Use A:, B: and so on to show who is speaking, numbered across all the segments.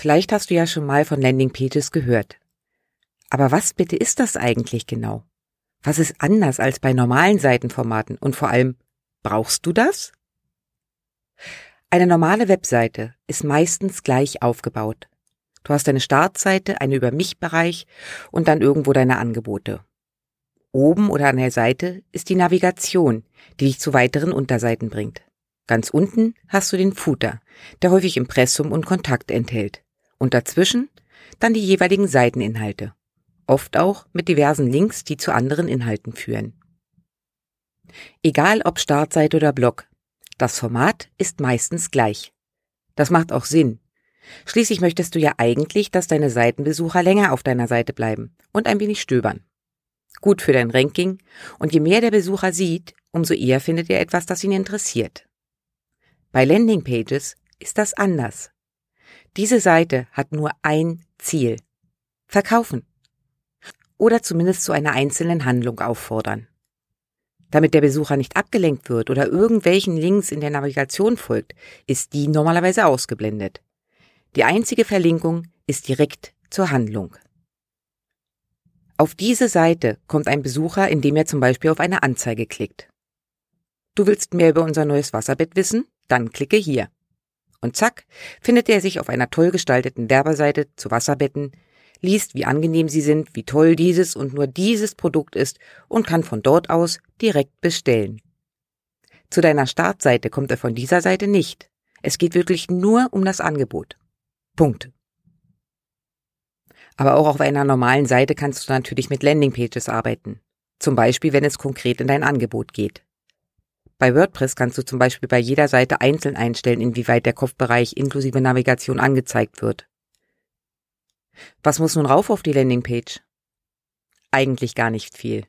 A: Vielleicht hast du ja schon mal von Landingpages gehört. Aber was bitte ist das eigentlich genau? Was ist anders als bei normalen Seitenformaten und vor allem, brauchst du das? Eine normale Webseite ist meistens gleich aufgebaut. Du hast eine Startseite, einen Über mich Bereich und dann irgendwo deine Angebote. Oben oder an der Seite ist die Navigation, die dich zu weiteren Unterseiten bringt. Ganz unten hast du den Footer, der häufig Impressum und Kontakt enthält und dazwischen dann die jeweiligen Seiteninhalte, oft auch mit diversen Links, die zu anderen Inhalten führen. Egal ob Startseite oder Blog, das Format ist meistens gleich. Das macht auch Sinn. Schließlich möchtest du ja eigentlich, dass deine Seitenbesucher länger auf deiner Seite bleiben und ein wenig stöbern. Gut für dein Ranking und je mehr der Besucher sieht, umso eher findet er etwas, das ihn interessiert. Bei Landingpages ist das anders. Diese Seite hat nur ein Ziel. Verkaufen. Oder zumindest zu einer einzelnen Handlung auffordern. Damit der Besucher nicht abgelenkt wird oder irgendwelchen Links in der Navigation folgt, ist die normalerweise ausgeblendet. Die einzige Verlinkung ist direkt zur Handlung. Auf diese Seite kommt ein Besucher, indem er zum Beispiel auf eine Anzeige klickt. Du willst mehr über unser neues Wasserbett wissen? Dann klicke hier. Und zack, findet er sich auf einer toll gestalteten Werbeseite zu Wasserbetten, liest, wie angenehm sie sind, wie toll dieses und nur dieses Produkt ist und kann von dort aus direkt bestellen. Zu deiner Startseite kommt er von dieser Seite nicht. Es geht wirklich nur um das Angebot. Punkt. Aber auch auf einer normalen Seite kannst du natürlich mit Landingpages arbeiten. Zum Beispiel, wenn es konkret in dein Angebot geht. Bei WordPress kannst du zum Beispiel bei jeder Seite einzeln einstellen, inwieweit der Kopfbereich inklusive Navigation angezeigt wird. Was muss nun rauf auf die Landingpage? Eigentlich gar nicht viel.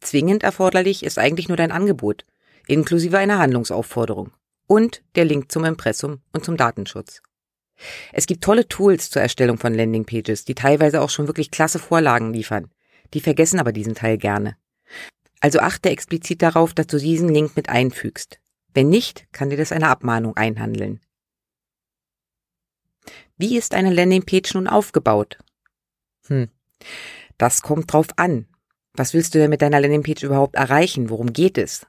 A: Zwingend erforderlich ist eigentlich nur dein Angebot, inklusive einer Handlungsaufforderung und der Link zum Impressum und zum Datenschutz. Es gibt tolle Tools zur Erstellung von Landingpages, die teilweise auch schon wirklich klasse Vorlagen liefern. Die vergessen aber diesen Teil gerne. Also achte explizit darauf, dass du diesen Link mit einfügst. Wenn nicht, kann dir das eine Abmahnung einhandeln. Wie ist eine Landingpage nun aufgebaut? Hm, das kommt drauf an. Was willst du denn mit deiner Landingpage überhaupt erreichen? Worum geht es?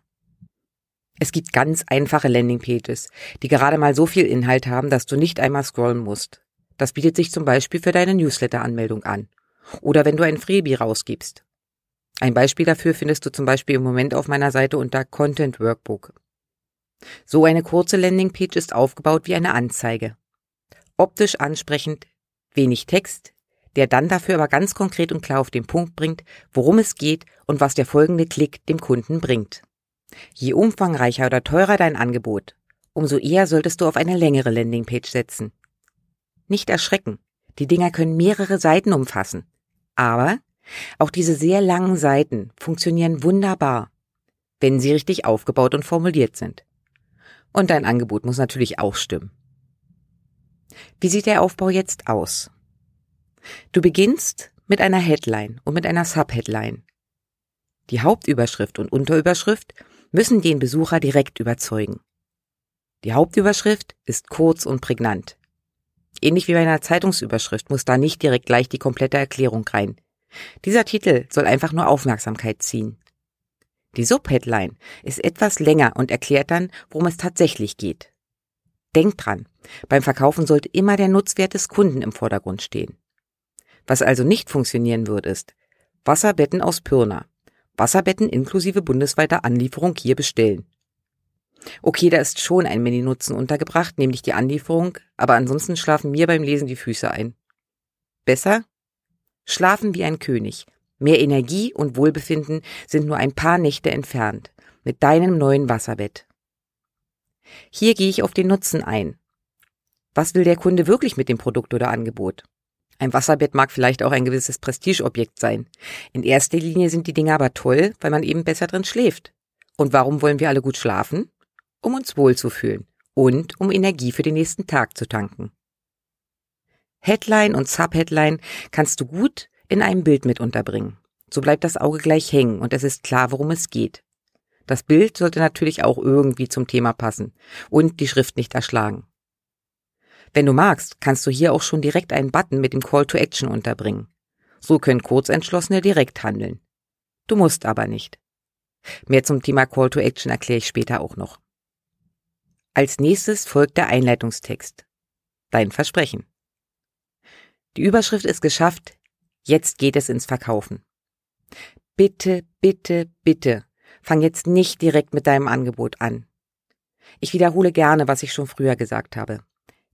A: Es gibt ganz einfache Landingpages, die gerade mal so viel Inhalt haben, dass du nicht einmal scrollen musst. Das bietet sich zum Beispiel für deine Newsletter-Anmeldung an. Oder wenn du ein Freebie rausgibst. Ein Beispiel dafür findest du zum Beispiel im Moment auf meiner Seite unter Content Workbook. So eine kurze Landingpage ist aufgebaut wie eine Anzeige. Optisch ansprechend, wenig Text, der dann dafür aber ganz konkret und klar auf den Punkt bringt, worum es geht und was der folgende Klick dem Kunden bringt. Je umfangreicher oder teurer dein Angebot, umso eher solltest du auf eine längere Landingpage setzen. Nicht erschrecken, die Dinger können mehrere Seiten umfassen. Aber auch diese sehr langen Seiten funktionieren wunderbar, wenn sie richtig aufgebaut und formuliert sind. Und dein Angebot muss natürlich auch stimmen. Wie sieht der Aufbau jetzt aus? Du beginnst mit einer Headline und mit einer Subheadline. Die Hauptüberschrift und Unterüberschrift müssen den Besucher direkt überzeugen. Die Hauptüberschrift ist kurz und prägnant. Ähnlich wie bei einer Zeitungsüberschrift muss da nicht direkt gleich die komplette Erklärung rein. Dieser Titel soll einfach nur Aufmerksamkeit ziehen. Die Subheadline ist etwas länger und erklärt dann, worum es tatsächlich geht. Denkt dran, beim Verkaufen sollte immer der Nutzwert des Kunden im Vordergrund stehen. Was also nicht funktionieren wird, ist Wasserbetten aus Pirna. Wasserbetten inklusive bundesweiter Anlieferung hier bestellen. Okay, da ist schon ein Mini-Nutzen untergebracht, nämlich die Anlieferung, aber ansonsten schlafen mir beim Lesen die Füße ein. Besser Schlafen wie ein König. Mehr Energie und Wohlbefinden sind nur ein paar Nächte entfernt. Mit deinem neuen Wasserbett. Hier gehe ich auf den Nutzen ein. Was will der Kunde wirklich mit dem Produkt oder Angebot? Ein Wasserbett mag vielleicht auch ein gewisses Prestigeobjekt sein. In erster Linie sind die Dinge aber toll, weil man eben besser drin schläft. Und warum wollen wir alle gut schlafen? Um uns wohlzufühlen und um Energie für den nächsten Tag zu tanken. Headline und Subheadline kannst du gut in einem Bild mit unterbringen. So bleibt das Auge gleich hängen und es ist klar, worum es geht. Das Bild sollte natürlich auch irgendwie zum Thema passen und die Schrift nicht erschlagen. Wenn du magst, kannst du hier auch schon direkt einen Button mit dem Call to Action unterbringen. So können Kurzentschlossene direkt handeln. Du musst aber nicht. Mehr zum Thema Call to Action erkläre ich später auch noch. Als nächstes folgt der Einleitungstext. Dein Versprechen. Die Überschrift ist geschafft. Jetzt geht es ins Verkaufen. Bitte, bitte, bitte. Fang jetzt nicht direkt mit deinem Angebot an. Ich wiederhole gerne, was ich schon früher gesagt habe.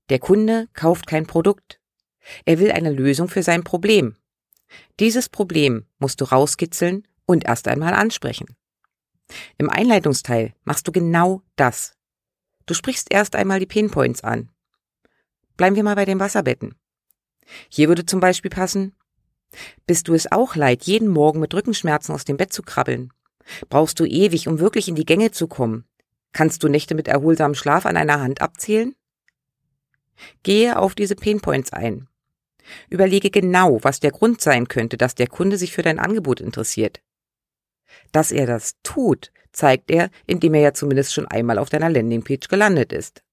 A: Der Kunde kauft kein Produkt. Er will eine Lösung für sein Problem. Dieses Problem musst du rauskitzeln und erst einmal ansprechen. Im Einleitungsteil machst du genau das. Du sprichst erst einmal die Pinpoints an. Bleiben wir mal bei den Wasserbetten. Hier würde zum Beispiel passen, bist du es auch leid, jeden Morgen mit Rückenschmerzen aus dem Bett zu krabbeln? Brauchst du ewig, um wirklich in die Gänge zu kommen? Kannst du Nächte mit erholsamem Schlaf an einer Hand abzählen? Gehe auf diese Painpoints ein. Überlege genau, was der Grund sein könnte, dass der Kunde sich für dein Angebot interessiert. Dass er das tut, zeigt er, indem er ja zumindest schon einmal auf deiner Landingpage gelandet ist.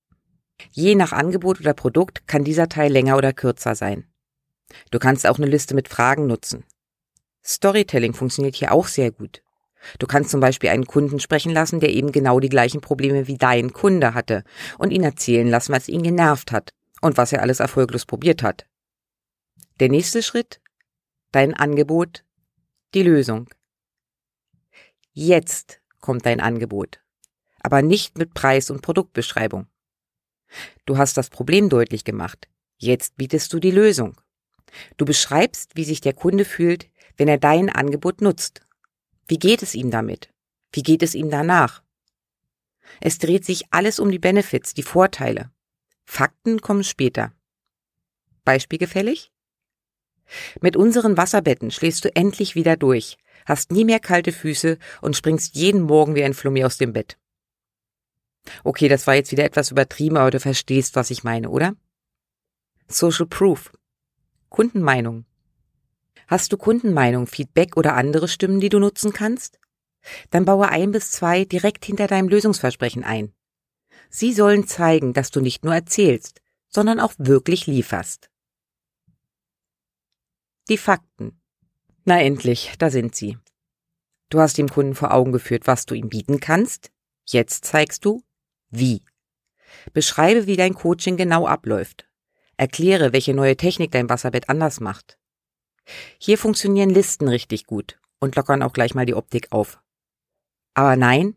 A: Je nach Angebot oder Produkt kann dieser Teil länger oder kürzer sein. Du kannst auch eine Liste mit Fragen nutzen. Storytelling funktioniert hier auch sehr gut. Du kannst zum Beispiel einen Kunden sprechen lassen, der eben genau die gleichen Probleme wie dein Kunde hatte und ihn erzählen lassen, was ihn genervt hat und was er alles erfolglos probiert hat. Der nächste Schritt? Dein Angebot, die Lösung. Jetzt kommt dein Angebot, aber nicht mit Preis und Produktbeschreibung. Du hast das Problem deutlich gemacht. Jetzt bietest du die Lösung. Du beschreibst, wie sich der Kunde fühlt, wenn er dein Angebot nutzt. Wie geht es ihm damit? Wie geht es ihm danach? Es dreht sich alles um die Benefits, die Vorteile. Fakten kommen später. Beispiel gefällig? Mit unseren Wasserbetten schläfst du endlich wieder durch, hast nie mehr kalte Füße und springst jeden Morgen wie ein Flummi aus dem Bett. Okay, das war jetzt wieder etwas übertrieben, aber du verstehst, was ich meine, oder? Social Proof. Kundenmeinung. Hast du Kundenmeinung, Feedback oder andere Stimmen, die du nutzen kannst? Dann baue ein bis zwei direkt hinter deinem Lösungsversprechen ein. Sie sollen zeigen, dass du nicht nur erzählst, sondern auch wirklich lieferst. Die Fakten. Na endlich, da sind sie. Du hast dem Kunden vor Augen geführt, was du ihm bieten kannst. Jetzt zeigst du, wie. Beschreibe, wie dein Coaching genau abläuft. Erkläre, welche neue Technik dein Wasserbett anders macht. Hier funktionieren Listen richtig gut und lockern auch gleich mal die Optik auf. Aber nein,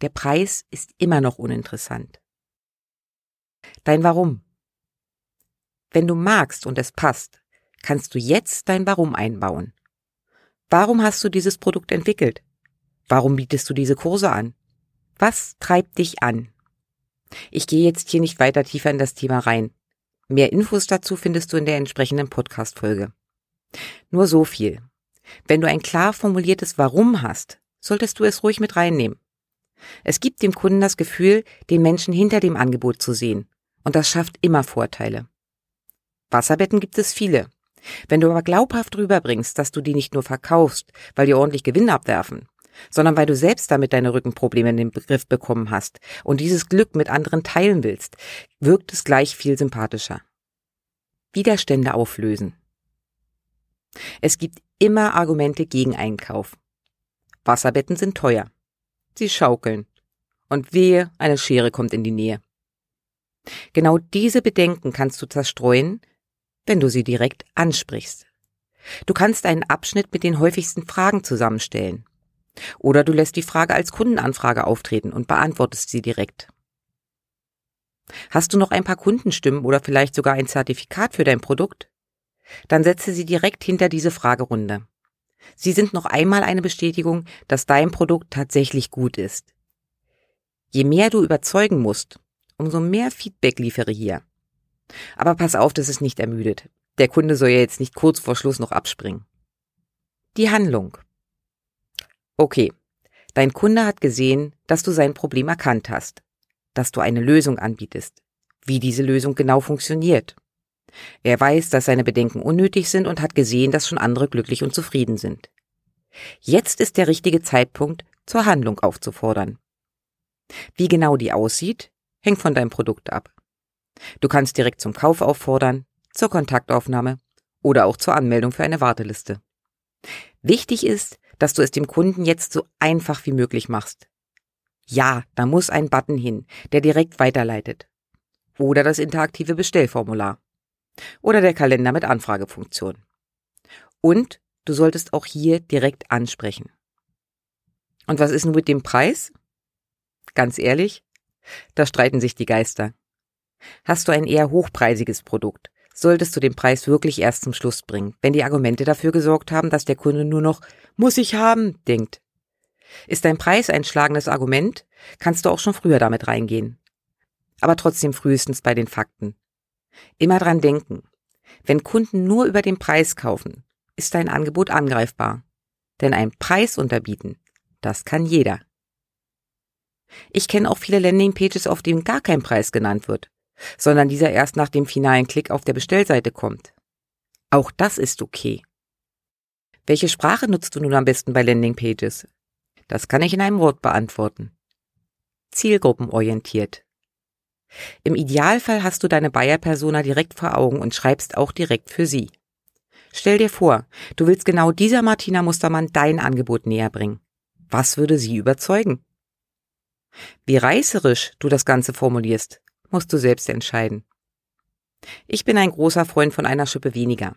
A: der Preis ist immer noch uninteressant. Dein Warum. Wenn du magst und es passt, kannst du jetzt dein Warum einbauen. Warum hast du dieses Produkt entwickelt? Warum bietest du diese Kurse an? Was treibt dich an? Ich gehe jetzt hier nicht weiter tiefer in das Thema rein. Mehr Infos dazu findest du in der entsprechenden Podcast-Folge. Nur so viel. Wenn du ein klar formuliertes Warum hast, solltest du es ruhig mit reinnehmen. Es gibt dem Kunden das Gefühl, den Menschen hinter dem Angebot zu sehen. Und das schafft immer Vorteile. Wasserbetten gibt es viele. Wenn du aber glaubhaft rüberbringst, dass du die nicht nur verkaufst, weil die ordentlich Gewinn abwerfen, sondern weil du selbst damit deine Rückenprobleme in den Begriff bekommen hast und dieses Glück mit anderen teilen willst, wirkt es gleich viel sympathischer. Widerstände auflösen. Es gibt immer Argumente gegen Einkauf. Wasserbetten sind teuer. Sie schaukeln. Und wehe, eine Schere kommt in die Nähe. Genau diese Bedenken kannst du zerstreuen, wenn du sie direkt ansprichst. Du kannst einen Abschnitt mit den häufigsten Fragen zusammenstellen. Oder du lässt die Frage als Kundenanfrage auftreten und beantwortest sie direkt. Hast du noch ein paar Kundenstimmen oder vielleicht sogar ein Zertifikat für dein Produkt? Dann setze sie direkt hinter diese Fragerunde. Sie sind noch einmal eine Bestätigung, dass dein Produkt tatsächlich gut ist. Je mehr du überzeugen musst, umso mehr Feedback liefere hier. Aber pass auf, dass es nicht ermüdet. Der Kunde soll ja jetzt nicht kurz vor Schluss noch abspringen. Die Handlung. Okay, dein Kunde hat gesehen, dass du sein Problem erkannt hast, dass du eine Lösung anbietest, wie diese Lösung genau funktioniert. Er weiß, dass seine Bedenken unnötig sind und hat gesehen, dass schon andere glücklich und zufrieden sind. Jetzt ist der richtige Zeitpunkt, zur Handlung aufzufordern. Wie genau die aussieht, hängt von deinem Produkt ab. Du kannst direkt zum Kauf auffordern, zur Kontaktaufnahme oder auch zur Anmeldung für eine Warteliste. Wichtig ist, dass du es dem Kunden jetzt so einfach wie möglich machst. Ja, da muss ein Button hin, der direkt weiterleitet. Oder das interaktive Bestellformular. Oder der Kalender mit Anfragefunktion. Und du solltest auch hier direkt ansprechen. Und was ist nun mit dem Preis? Ganz ehrlich, da streiten sich die Geister. Hast du ein eher hochpreisiges Produkt, solltest du den Preis wirklich erst zum Schluss bringen, wenn die Argumente dafür gesorgt haben, dass der Kunde nur noch muss ich haben denkt. Ist dein Preis ein schlagendes Argument, kannst du auch schon früher damit reingehen. Aber trotzdem frühestens bei den Fakten. Immer dran denken. Wenn Kunden nur über den Preis kaufen, ist dein Angebot angreifbar. Denn ein Preis unterbieten, das kann jeder. Ich kenne auch viele Landingpages, auf denen gar kein Preis genannt wird, sondern dieser erst nach dem finalen Klick auf der Bestellseite kommt. Auch das ist okay. Welche Sprache nutzt du nun am besten bei Landingpages? Das kann ich in einem Wort beantworten. Zielgruppenorientiert. Im Idealfall hast du deine Buyer-Persona direkt vor Augen und schreibst auch direkt für sie. Stell dir vor, du willst genau dieser Martina Mustermann dein Angebot näher bringen. Was würde sie überzeugen? Wie reißerisch du das Ganze formulierst, musst du selbst entscheiden. Ich bin ein großer Freund von einer Schippe weniger.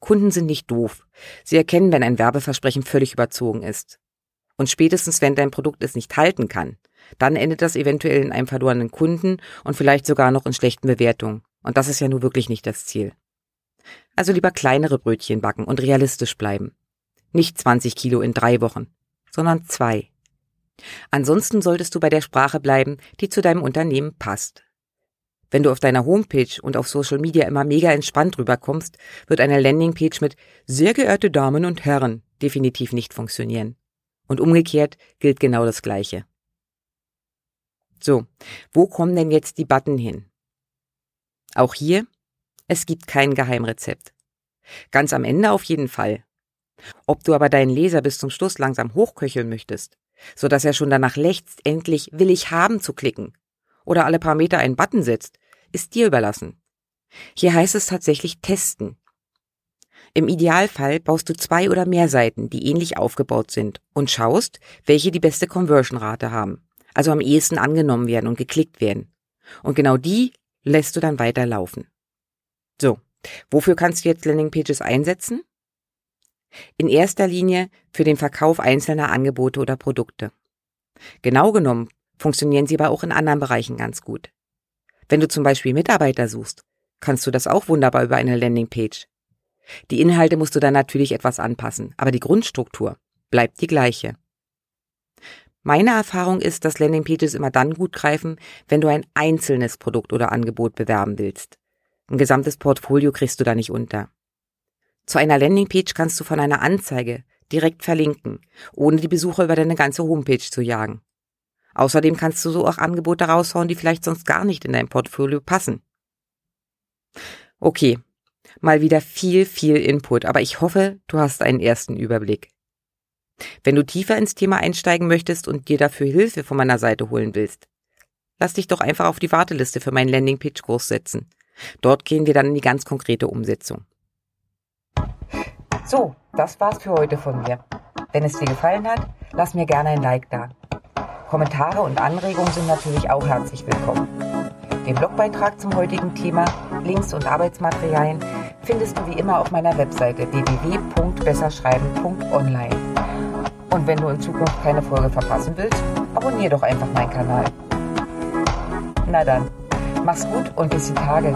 A: Kunden sind nicht doof. Sie erkennen, wenn ein Werbeversprechen völlig überzogen ist. Und spätestens, wenn dein Produkt es nicht halten kann, dann endet das eventuell in einem verlorenen Kunden und vielleicht sogar noch in schlechten Bewertungen. Und das ist ja nur wirklich nicht das Ziel. Also lieber kleinere Brötchen backen und realistisch bleiben. Nicht 20 Kilo in drei Wochen, sondern zwei. Ansonsten solltest du bei der Sprache bleiben, die zu deinem Unternehmen passt. Wenn du auf deiner Homepage und auf Social Media immer mega entspannt rüberkommst, wird eine Landingpage mit sehr geehrte Damen und Herren definitiv nicht funktionieren. Und umgekehrt gilt genau das Gleiche. So, wo kommen denn jetzt die Button hin? Auch hier, es gibt kein Geheimrezept. Ganz am Ende auf jeden Fall. Ob du aber deinen Leser bis zum Schluss langsam hochköcheln möchtest, so dass er schon danach lechzt, endlich will ich haben zu klicken oder alle paar Meter einen Button setzt, ist dir überlassen. Hier heißt es tatsächlich testen. Im Idealfall baust du zwei oder mehr Seiten, die ähnlich aufgebaut sind und schaust, welche die beste Conversion-Rate haben, also am ehesten angenommen werden und geklickt werden. Und genau die lässt du dann weiterlaufen. So, wofür kannst du jetzt Landingpages einsetzen? In erster Linie für den Verkauf einzelner Angebote oder Produkte. Genau genommen funktionieren sie aber auch in anderen Bereichen ganz gut. Wenn du zum Beispiel Mitarbeiter suchst, kannst du das auch wunderbar über eine Landingpage. Die Inhalte musst du dann natürlich etwas anpassen, aber die Grundstruktur bleibt die gleiche. Meine Erfahrung ist, dass Landingpages immer dann gut greifen, wenn du ein einzelnes Produkt oder Angebot bewerben willst. Ein gesamtes Portfolio kriegst du da nicht unter. Zu einer Landingpage kannst du von einer Anzeige direkt verlinken, ohne die Besucher über deine ganze Homepage zu jagen. Außerdem kannst du so auch Angebote raushauen, die vielleicht sonst gar nicht in dein Portfolio passen. Okay, mal wieder viel, viel Input, aber ich hoffe, du hast einen ersten Überblick. Wenn du tiefer ins Thema einsteigen möchtest und dir dafür Hilfe von meiner Seite holen willst, lass dich doch einfach auf die Warteliste für meinen Landingpage-Kurs setzen. Dort gehen wir dann in die ganz konkrete Umsetzung. So, das war's für heute von mir. Wenn es dir gefallen hat, lass mir gerne ein Like da. Kommentare und Anregungen sind natürlich auch herzlich willkommen. Den Blogbeitrag zum heutigen Thema, Links und Arbeitsmaterialien findest du wie immer auf meiner Webseite www.besserschreiben.online. Und wenn du in Zukunft keine Folge verpassen willst, abonniere doch einfach meinen Kanal. Na dann, mach's gut und bis die Tage.